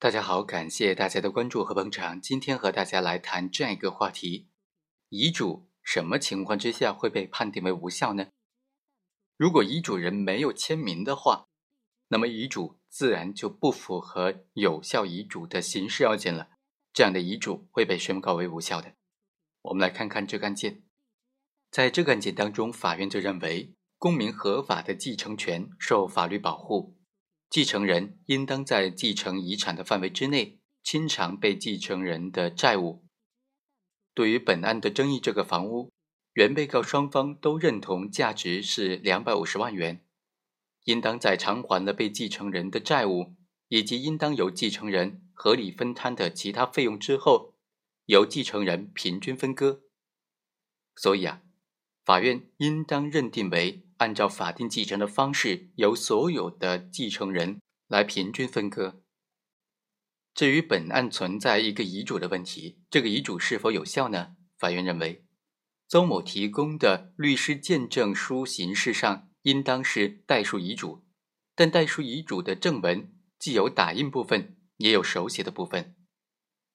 大家好，感谢大家的关注和捧场。今天和大家来谈这样一个话题：遗嘱什么情况之下会被判定为无效呢？如果遗嘱人没有签名的话，那么遗嘱自然就不符合有效遗嘱的形式要件了，这样的遗嘱会被宣告为无效的。我们来看看这个案件，在这个案件当中，法院就认为公民合法的继承权受法律保护。继承人应当在继承遗产的范围之内清偿被继承人的债务。对于本案的争议，这个房屋原被告双方都认同价值是两百五十万元，应当在偿还了被继承人的债务以及应当由继承人合理分摊的其他费用之后，由继承人平均分割。所以啊，法院应当认定为。按照法定继承的方式，由所有的继承人来平均分割。至于本案存在一个遗嘱的问题，这个遗嘱是否有效呢？法院认为，邹某提供的律师见证书形式上应当是代书遗嘱，但代书遗嘱的正文既有打印部分，也有手写的部分，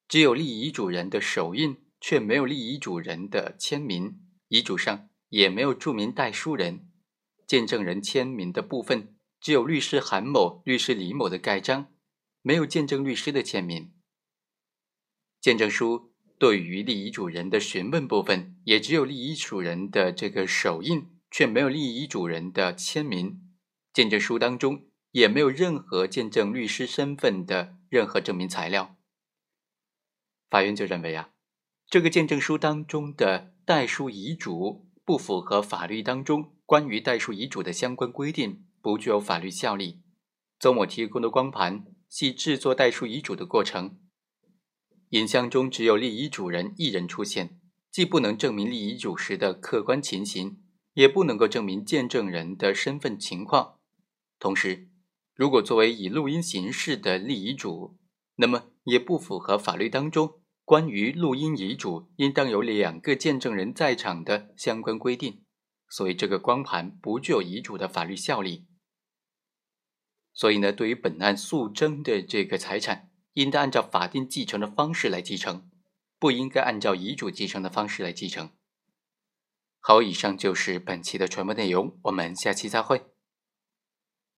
只有立遗嘱人的手印，却没有立遗嘱人的签名，遗嘱上也没有注明代书人。见证人签名的部分只有律师韩某、律师李某的盖章，没有见证律师的签名。见证书对于立遗嘱人的询问部分，也只有立遗嘱人的这个手印，却没有立遗嘱人的签名。见证书当中也没有任何见证律师身份的任何证明材料。法院就认为啊，这个见证书当中的代书遗嘱不符合法律当中。关于代书遗嘱的相关规定不具有法律效力。邹某提供的光盘系制作代书遗嘱的过程，影像中只有立遗嘱人一人出现，既不能证明立遗嘱时的客观情形，也不能够证明见证人的身份情况。同时，如果作为以录音形式的立遗嘱，那么也不符合法律当中关于录音遗嘱应当有两个见证人在场的相关规定。所以，这个光盘不具有遗嘱的法律效力。所以呢，对于本案诉争的这个财产，应当按照法定继承的方式来继承，不应该按照遗嘱继承的方式来继承。好，以上就是本期的全部内容，我们下期再会。